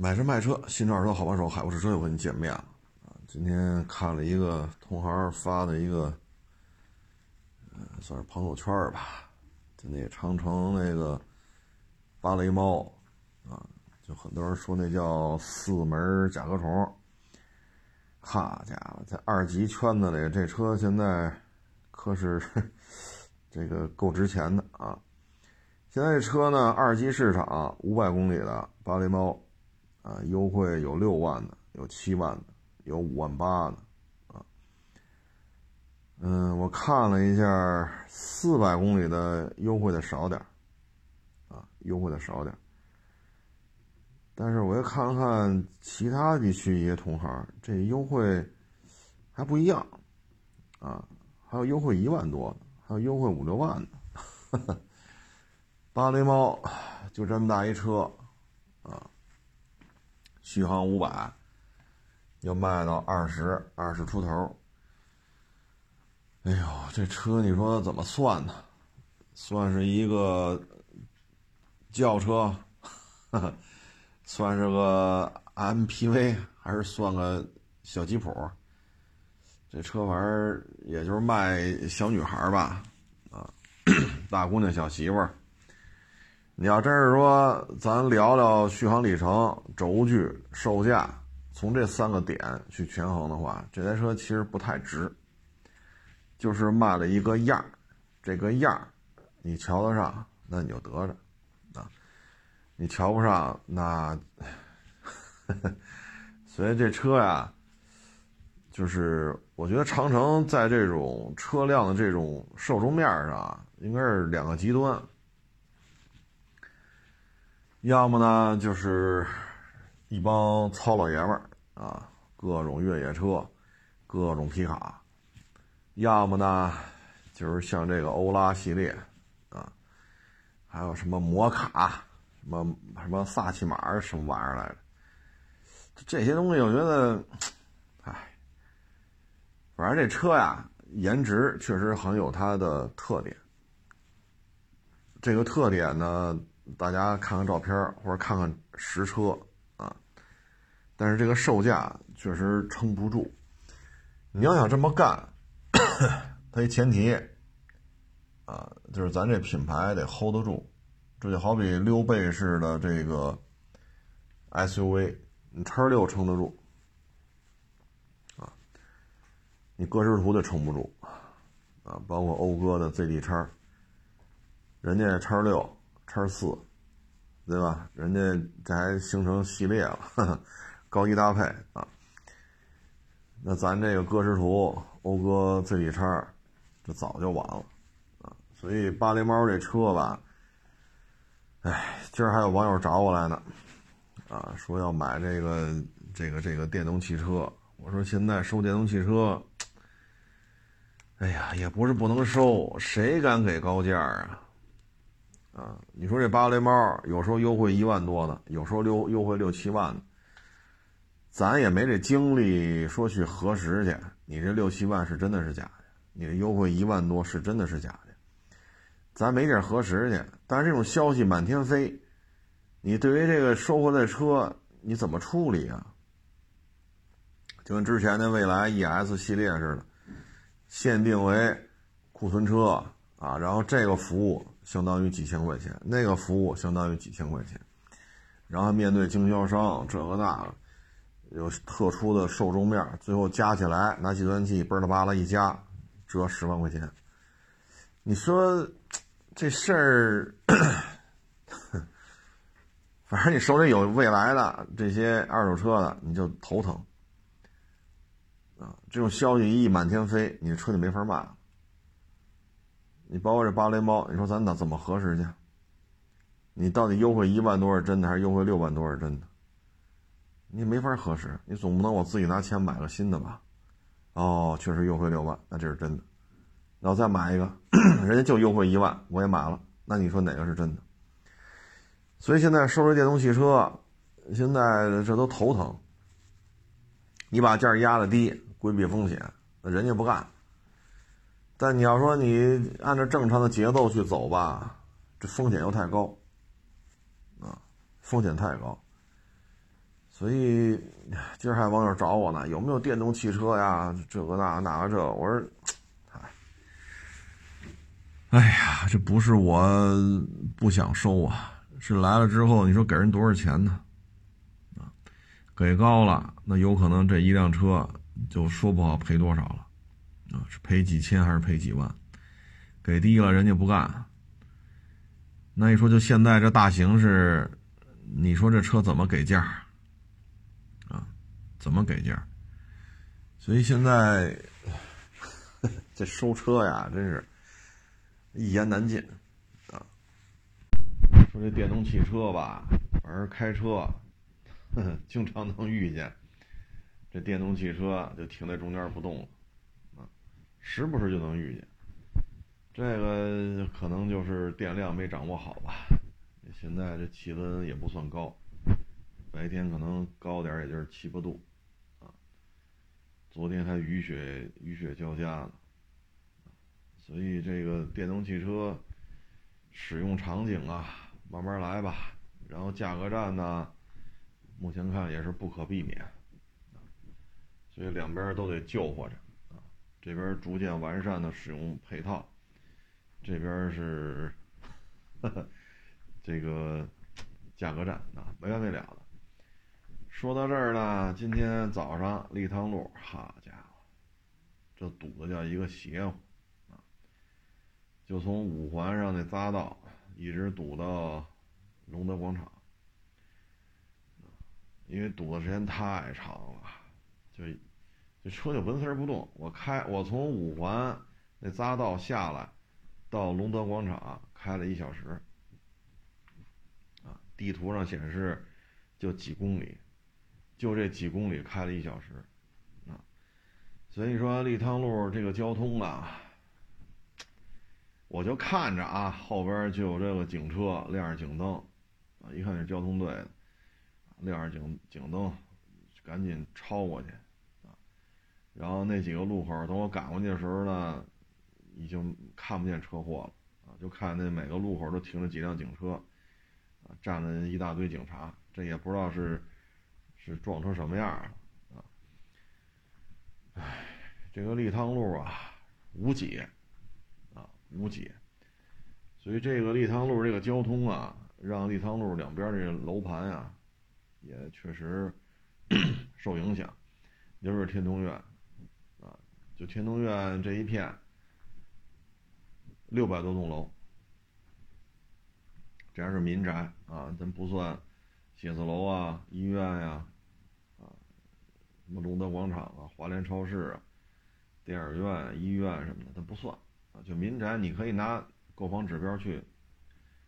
买车卖车，新车二手车好帮手，海沃士车又跟你见面了啊！今天看了一个同行发的一个，嗯，算是朋友圈吧，就那长城那个芭蕾猫啊，就很多人说那叫四门甲壳虫。好家伙，在二级圈子里，这车现在可是这个够值钱的啊！现在这车呢，二级市场五百公里的芭蕾猫。啊，优惠有六万的，有七万的，有五万八的，啊，嗯，我看了一下，四百公里的优惠的少点啊，优惠的少点但是我又看了看其他地区一些同行，这优惠还不一样，啊，还有优惠一万多的，还有优惠五六万的，芭蕾猫就这么大一车，啊。续航五百，要卖到二十二十出头。哎呦，这车你说怎么算呢？算是一个轿车，算是个 MPV，还是算个小吉普？这车玩意儿也就是卖小女孩吧，啊，大姑娘、小媳妇儿。你要真是说，咱聊聊续航里程、轴距、售价，从这三个点去权衡的话，这台车其实不太值。就是卖了一个样儿，这个样儿，你瞧得上，那你就得着啊；你瞧不上，那，所以这车呀，就是我觉得长城在这种车辆的这种受众面上，应该是两个极端。要么呢，就是一帮糙老爷们儿啊，各种越野车，各种皮卡；要么呢，就是像这个欧拉系列啊，还有什么摩卡、什么什么萨琪玛什么玩意儿来着？这些东西，我觉得，唉，反正这车呀，颜值确实很有它的特点。这个特点呢？大家看看照片或者看看实车啊，但是这个售价确实撑不住。你要想这么干，它一前提啊，就是咱这品牌得 hold 得住。这就好比溜背式的这个 SUV，你叉六撑得住啊，你歌诗图得撑不住啊，包括讴歌的 ZD 叉，人家叉六。叉四，对吧？人家这还形成系列了，高低搭配啊。那咱这个歌诗图、讴歌 ZD 叉，这早就完了啊。所以芭蕾猫这车吧，哎，今儿还有网友找我来呢，啊，说要买这个这个这个电动汽车。我说现在收电动汽车，哎呀，也不是不能收，谁敢给高价啊？啊，你说这芭蕾猫有时候优惠一万多的，有时候优优惠六七万的，咱也没这精力说去核实去。你这六七万是真的是假的？你这优惠一万多是真的是假的？咱没地儿核实去。但是这种消息满天飞，你对于这个收回来车你怎么处理啊？就跟之前的蔚来 ES 系列似的，限定为库存车啊，然后这个服务。相当于几千块钱，那个服务相当于几千块钱，然后面对经销商这个那个，有特殊的受众面，最后加起来拿计算器嘣了吧啦一加，折十万块钱。你说这事儿，反正你手里有未来的这些二手车的，你就头疼啊！这种消息一满天飞，你的车就没法卖了。你包括这芭蕾猫，你说咱咋怎么核实去？你到底优惠一万多是真的，还是优惠六万多是真的？你没法核实，你总不能我自己拿钱买个新的吧？哦，确实优惠六万，那这是真的。然后再买一个，人家就优惠一万，我也买了，那你说哪个是真的？所以现在收这电动汽车，现在这都头疼。你把价压的低，规避风险，那人家不干。但你要说你按照正常的节奏去走吧，这风险又太高，啊，风险太高。所以今儿还网友找我呢，有没有电动汽车呀？这个那那个这，我说，哎，哎呀，这不是我不想收啊，是来了之后，你说给人多少钱呢？啊，给高了，那有可能这一辆车就说不好赔多少了，啊，是赔几千还是赔几万？给低了，人家不干。那你说，就现在这大形势，你说这车怎么给价？啊怎么给价？所以现在 这收车呀，真是一言难尽啊。说这电动汽车吧，反正开车 经常能遇见这电动汽车就停在中间不动了，时不时就能遇见。这个可能就是电量没掌握好吧。现在这气温也不算高，白天可能高点也就是七八度。啊昨天还雨雪雨雪交加呢，所以这个电动汽车使用场景啊，慢慢来吧。然后价格战呢，目前看也是不可避免，所以两边都得救活着。这边逐渐完善的使用配套，这边是 这个价格战啊，没完没了的。说到这儿呢，今天早上立汤路，好家伙，这堵的叫一个邪乎啊！就从五环上那匝道一直堵到隆德广场，因为堵的时间太长了，就这车就纹丝儿不动。我开我从五环那匝道下来到隆德广场开了一小时，啊，地图上显示就几公里。就这几公里开了一小时，啊，所以说立汤路这个交通啊，我就看着啊，后边就有这个警车亮着警灯，啊，一看是交通队的，亮着警警灯，赶紧超过去，然后那几个路口等我赶过去的时候呢，已经看不见车祸了，啊，就看那每个路口都停了几辆警车，啊，站了一大堆警察，这也不知道是。是撞成什么样了啊！唉，这个立汤路啊，无解啊，无解。所以这个立汤路这个交通啊，让立汤路两边这个楼盘啊，也确实 受影响。尤其是天通苑，就天通苑这一片，六百多栋楼，这还是民宅啊，咱不算写字楼啊、医院呀。啊什么龙德广场啊、华联超市啊、电影院、医院什么的，它不算啊。就民宅，你可以拿购房指标去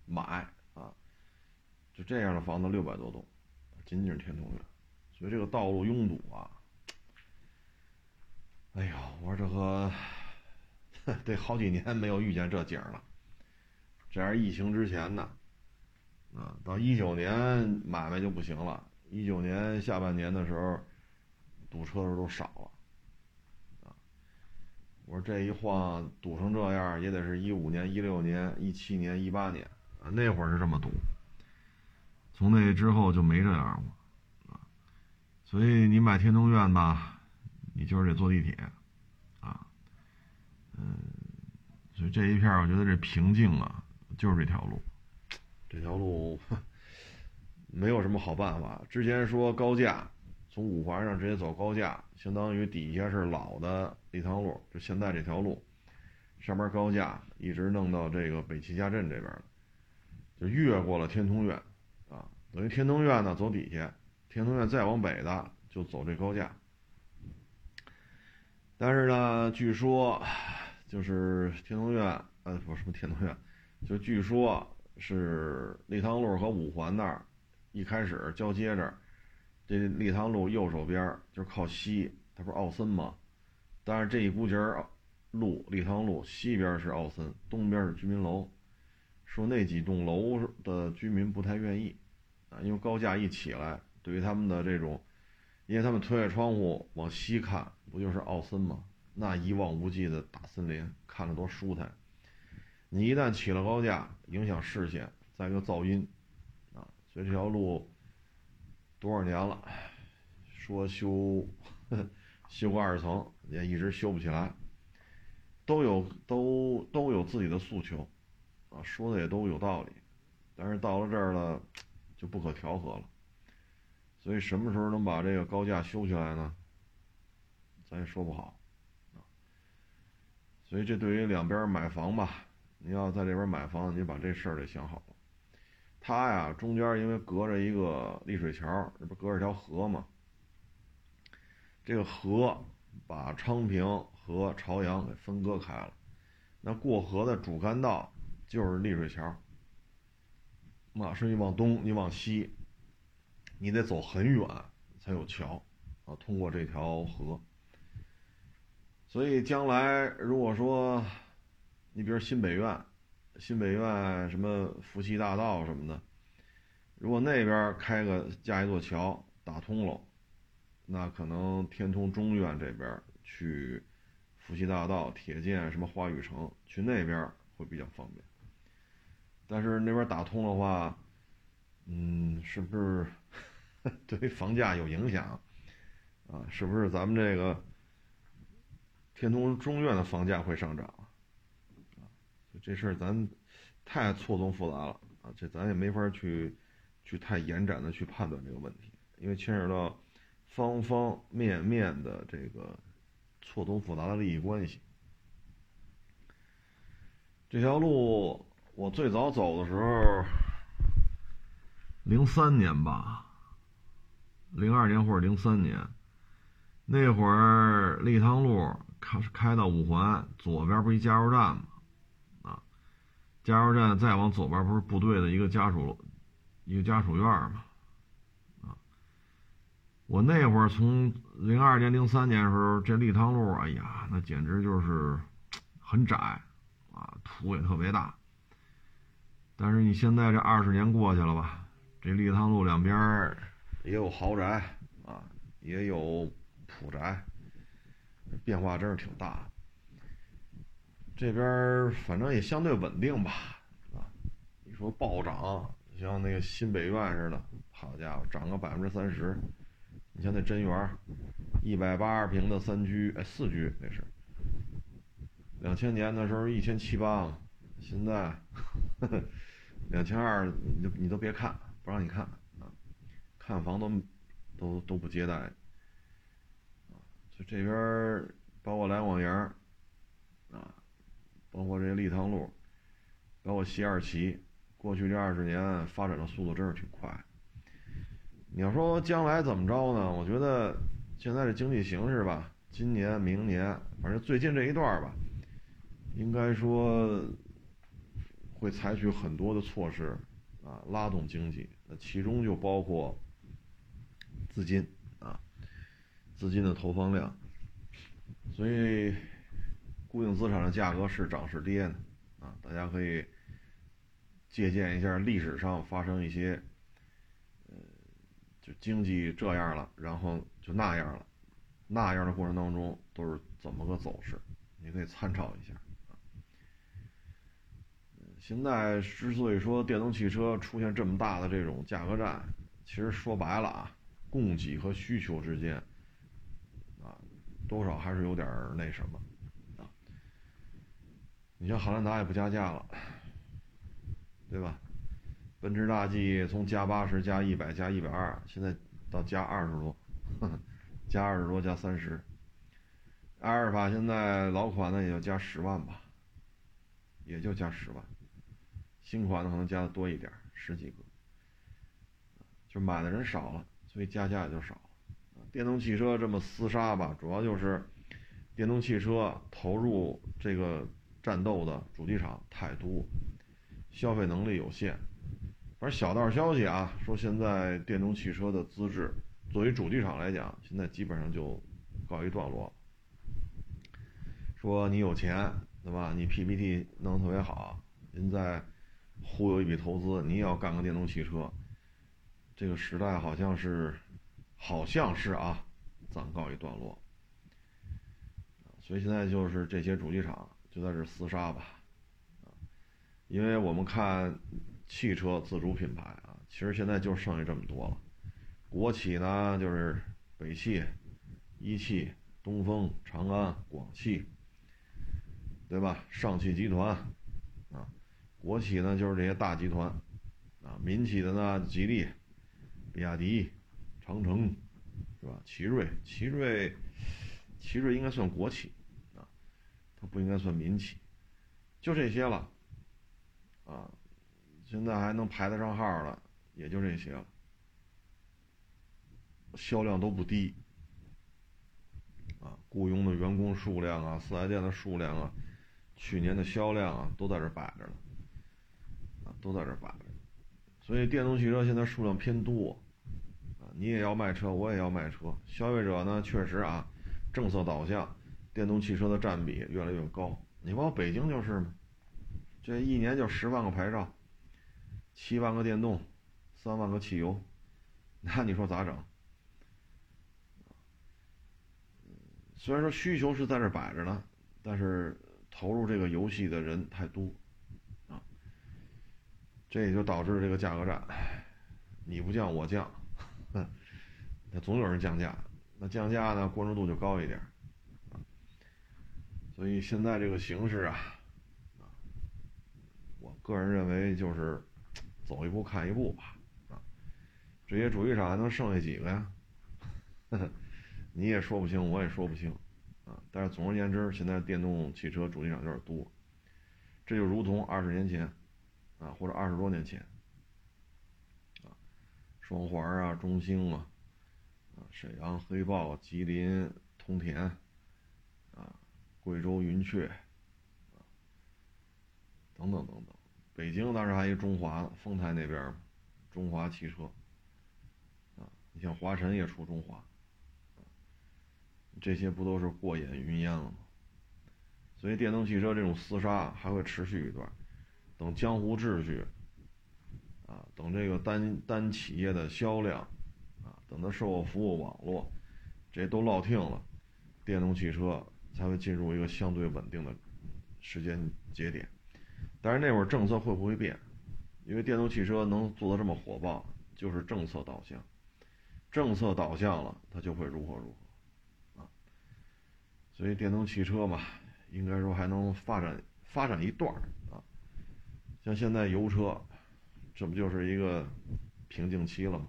买啊。就这样的房子六百多栋，仅仅是天通苑，所以这个道路拥堵啊。哎呦，我说这个得好几年没有遇见这景了。这样疫情之前呢，啊，到一九年买卖就不行了。一九年下半年的时候。堵车的时候都少了，啊！我说这一晃堵成这样，也得是一五年、一六年、一七年、一八年啊，那会儿是这么堵。从那之后就没这样过，啊！所以你买天通苑吧，你就是得坐地铁，啊，嗯，所以这一片我觉得这瓶颈啊，就是这条路，这条路没有什么好办法。之前说高架。从五环上直接走高架，相当于底下是老的立汤路，就现在这条路，上面高架一直弄到这个北齐家镇这边，就越过了天通苑，啊，等于天通苑呢走底下，天通苑再往北的就走这高架。但是呢，据说就是天通苑，呃，不是什么天通苑，就据说是立汤路和五环那儿一开始交接这儿。这立汤路右手边就是靠西，它不是奥森吗？但是这一股节儿路，立汤路西边是奥森，东边是居民楼。说那几栋楼的居民不太愿意啊，因为高架一起来，对于他们的这种，因为他们推开窗户往西看，不就是奥森吗？那一望无际的大森林，看着多舒坦。你一旦起了高架，影响视线，再一个噪音啊，所以这条路。多少年了？说修 修个二层也一直修不起来，都有都都有自己的诉求，啊，说的也都有道理，但是到了这儿了就不可调和了，所以什么时候能把这个高架修起来呢？咱也说不好，啊，所以这对于两边买房吧，你要在这边买房，你把这事儿得想好了。它呀，中间因为隔着一个丽水桥，这不隔着条河吗？这个河把昌平和朝阳给分割开了，那过河的主干道就是丽水桥。马是你往东，你往西，你得走很远才有桥啊，通过这条河。所以将来如果说，你比如新北苑。新北苑什么福熙大道什么的，如果那边开个架一座桥打通了，那可能天通中院这边去福熙大道、铁建什么花语城去那边会比较方便。但是那边打通的话，嗯，是不是 对于房价有影响啊？是不是咱们这个天通中院的房价会上涨啊？这事儿咱太错综复杂了啊！这咱也没法去去太延展的去判断这个问题，因为牵扯到方方面面的这个错综复杂的利益关系。这条路我最早走的时候，零三年吧，零二年或者零三年，那会儿立汤路开开到五环左边，不是一加油站吗？啊加油站再往左边不是部队的一个家属，一个家属院吗，啊，我那会儿从零二年、零三年的时候，这立汤路，哎呀，那简直就是 很窄，啊，土也特别大。但是你现在这二十年过去了吧，这立汤路两边也有豪宅啊，也有普宅，变化真是挺大。这边反正也相对稳定吧，啊，你说暴涨，像那个新北苑似的，好家伙，涨个百分之三十。你像那真园，一百八十平的三居，哎，四居那是。两千年的时候一千七八，现在 两千二，你你都别看，不让你看，看房都都都不接待。啊，就这边包括来广营，啊。包括这立汤路，包括西二旗，过去这二十年发展的速度真是挺快。你要说将来怎么着呢？我觉得现在这经济形势吧，今年、明年，反正最近这一段吧，应该说会采取很多的措施啊，拉动经济。那其中就包括资金啊，资金的投放量，所以。固定资产的价格是涨是跌呢？啊，大家可以借鉴一下历史上发生一些，呃，就经济这样了，然后就那样了，那样的过程当中都是怎么个走势？你可以参照一下。现在之所以说电动汽车出现这么大的这种价格战，其实说白了啊，供给和需求之间，啊，多少还是有点那什么。啊你像汉兰达也不加价了，对吧？奔驰大 G 从加八十、加一百、加一百二，现在到加二十多，加二十多加三十。阿尔法现在老款的也就加十万吧，也就加十万，新款的可能加的多一点，十几个。就买的人少了，所以加价也就少。电动汽车这么厮杀吧，主要就是电动汽车投入这个。战斗的主机厂太多，消费能力有限。反正小道消息啊，说现在电动汽车的资质，作为主机厂来讲，现在基本上就告一段落。说你有钱，对吧？你 PPT 弄得特别好，您再忽悠一笔投资，你也要干个电动汽车。这个时代好像是，好像是啊，暂告一段落。所以现在就是这些主机厂。就在这厮杀吧，啊，因为我们看汽车自主品牌啊，其实现在就剩下这么多了。国企呢，就是北汽、一汽、东风、长安、广汽，对吧？上汽集团，啊，国企呢就是这些大集团，啊，民企的呢，吉利、比亚迪、长城，是吧？奇瑞，奇瑞，奇瑞应该算国企，啊，它不应该算民企，就这些了，啊，现在还能排得上号了，也就这些了。销量都不低，啊，雇佣的员工数量啊，四 S 店的数量啊，去年的销量啊，都在这摆着呢，啊，都在这摆着，所以电动汽车现在数量偏多，你也要卖车，我也要卖车，消费者呢，确实啊，政策导向，电动汽车的占比越来越高，你包括北京就是嘛，这一年就十万个牌照，七万个电动，三万个汽油，那你说咋整？虽然说需求是在这摆着呢，但是投入这个游戏的人太多，啊，这也就导致这个价格战，你不降我降，那总有人降价，那降价呢关注度就高一点，啊，所以现在这个形势啊，我个人认为就是走一步看一步吧，啊，这些主机厂还能剩下几个呀？呵 呵你也说不清，我也说不清，啊！但是总而言之，现在电动汽车主机厂有点多，这就如同二十年前，啊，或者二十多年前，双环啊，中兴啊，啊，沈阳黑豹、吉林通田，啊，贵州云雀，啊，等等等等，北京当时还有中华丰台那边中华汽车，啊，你像华晨也出中华。这些不都是过眼云烟了吗？所以电动汽车这种厮杀还会持续一段，等江湖秩序，啊，等这个单单企业的销量，啊，等它售后服务网络，这都落听了，电动汽车才会进入一个相对稳定的时间节点。但是那会儿政策会不会变？因为电动汽车能做得这么火爆，就是政策导向，政策导向了，它就会如何如何。啊所以电动汽车嘛，应该说还能发展发展一段儿啊。像现在油车，这不就是一个瓶颈期了吗？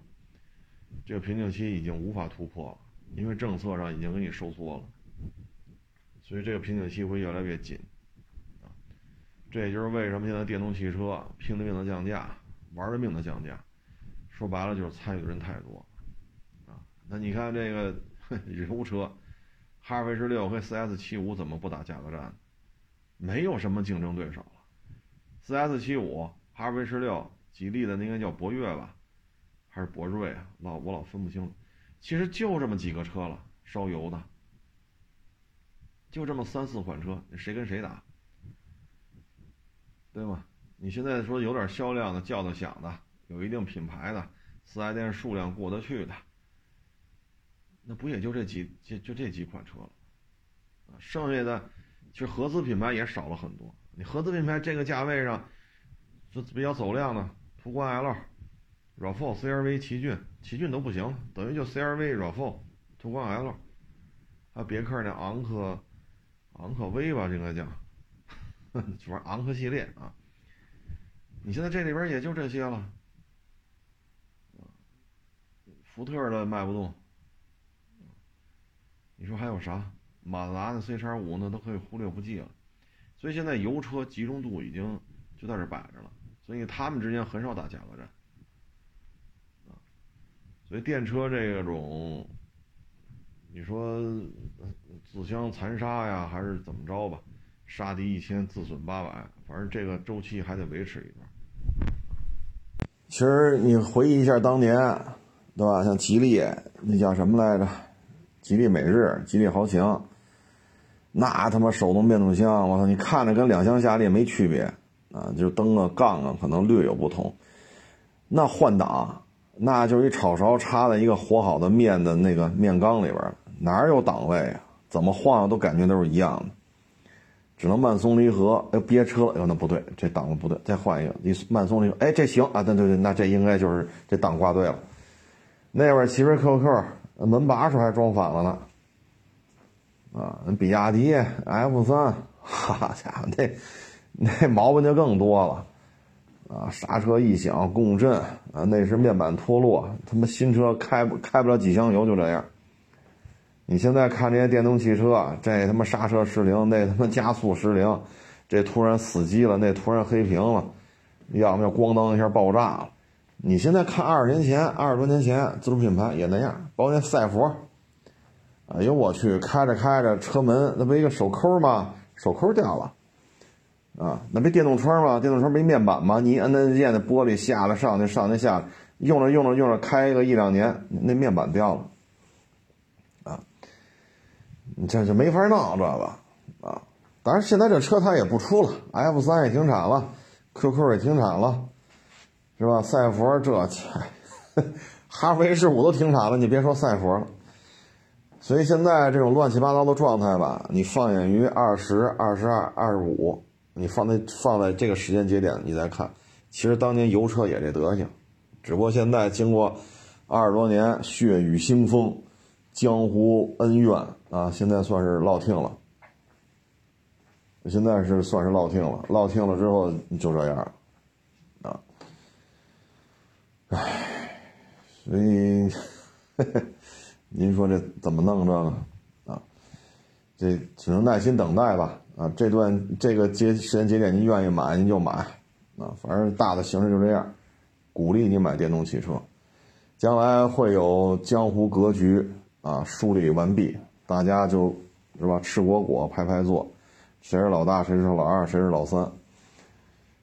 这个瓶颈期已经无法突破了，因为政策上已经给你收缩了。所以这个瓶颈期会越来越紧啊。这也就是为什么现在电动汽车拼了命的降价，玩了命的降价。说白了就是参与的人太多啊。那你看这个 油车。哈弗 H 六和 CS 七五怎么不打价格战？没有什么竞争对手了。CS 七五、哈弗 H 六、吉利的那个叫博越吧，还是博瑞啊？老我老分不清了。其实就这么几个车了，烧油的，就这么三四款车，谁跟谁打？对吗？你现在说有点销量的、叫的响的、有一定品牌的、四 S 店数量过得去的。那不也就这几就就这几款车了，啊，剩下的其实合资品牌也少了很多。你合资品牌这个价位上，就比较走量的，途观 L、RAV4、CRV、奇骏，奇骏都不行，等于就 CRV、RAV4、途观 L，还有别克那昂科、昂科威吧，应该叫，主要昂科系列啊。你现在这里边也就这些了，福特的卖不动。你说还有啥？马自达的 C 叉五那都可以忽略不计了，所以现在油车集中度已经就在这摆着了，所以他们之间很少打价格战，啊，所以电车这种，你说自相残杀呀，还是怎么着吧？杀敌一千，自损八百，反正这个周期还得维持一段。其实你回忆一下当年，对吧？像吉利那叫什么来着？吉利美日、吉利豪情，那他妈手动变速箱，我操！你看着跟两厢夏利没区别啊，就灯啊、杠啊可能略有不同。那换挡，那就是一炒勺插在一个和好的面的那个面缸里边，哪有档位啊？怎么晃都感觉都是一样的，只能慢松离合。哎，别车，哎，那不对，这档子不对，再换一个，你慢松离合，哎，这行啊，对对对，那这应该就是这档挂对了。那边奇瑞 QQ。门把手还装反了呢。啊，比亚迪 F 三，哈家伙，那 那毛病就更多了。啊，刹车异响、共振啊，内饰面板脱落，他妈新车开不开不了几箱油就这样。你现在看这些电动汽车，这他妈刹车失灵，那他妈加速失灵，这突然死机了，那突然黑屏了，要么就咣当一下爆炸了。你现在看二十年前、二十多年前自主品牌也那样，包括那赛佛，哎呦我去，开着开着车门那不一个手扣吗？手扣掉了。啊，那不电动窗吗？电动窗没面板吗？你一摁按键，那玻璃下来上去上去下来，用着用着用着，开个一两年，那面板掉了。啊，你这就没法弄这个啊！当然，现在这车它也不出了，F 三也停产了，QQ 也停产了，是吧？赛佛这，哈弗 H 五都停产了，你别说赛佛了。所以现在这种乱七八糟的状态吧，你放眼于二十二、十二、二十五。你放在放在这个时间节点，你再看，其实当年油车也这德行，只不过现在经过二十多年血雨腥风、江湖恩怨啊，现在算是落听了。现在是算是落听了，落听了之后就这样了，啊，唉，所以您说这怎么弄这个啊？这只能耐心等待吧。啊，这段这个节时间节点，您愿意买您就买，啊，反正大的形势就这样，鼓励你买电动汽车，将来会有江湖格局啊梳理完毕，大家就是吧，吃果果排排坐，谁是老大，谁是老二，谁是老三，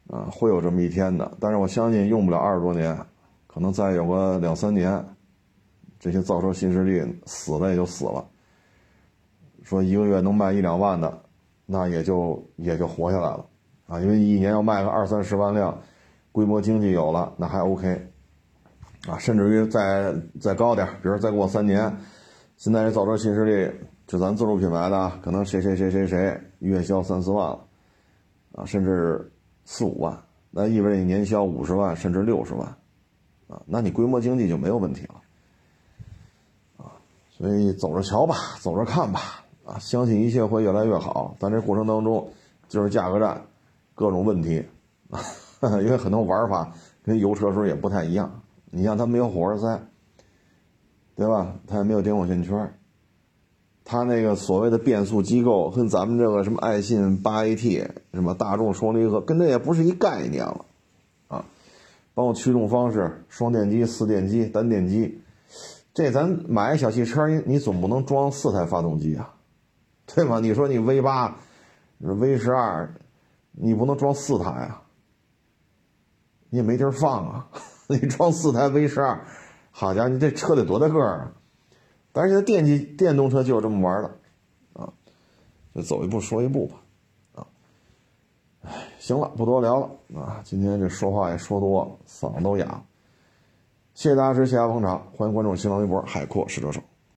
啊，会有这么一天的，但是我相信用不了二十多年，可能再有个两三年，这些造车新势力死了也就死了，说一个月能卖一两万的。那也就也就活下来了，啊，因为一年要卖个二三十万辆，规模经济有了，那还 OK，啊，甚至于再再高点，比如再过三年，现在这造车新势力，就咱自主品牌的，可能谁谁谁谁谁月销三四万了，啊，甚至四五万，那意味着你年销五十万甚至六十万，啊，那你规模经济就没有问题了，啊，所以走着瞧吧，走着看吧。相信一切会越来越好，但这过程当中就是价格战，各种问题啊，因为很多玩法跟油车时候也不太一样。你像它没有火花塞，对吧？它也没有点火线圈，它那个所谓的变速机构跟咱们这个什么爱信八 AT、什么大众双离合，跟这也不是一概念了啊。包括驱动方式，双电机、四电机、单电机，这咱买小汽车，你总不能装四台发动机啊。对吗？你说你 V 八、V 十二，你不能装四台啊，你也没地儿放啊。你装四台 V 十二，好家伙，你这车得多大个儿啊？但是现在电机电动车就是这么玩的，啊，就走一步说一步吧，啊，哎，行了，不多聊了啊，今天这说话也说多了，嗓子都哑了。谢谢大家支持，谢谢捧场，欢迎关注新浪微博海阔试车手。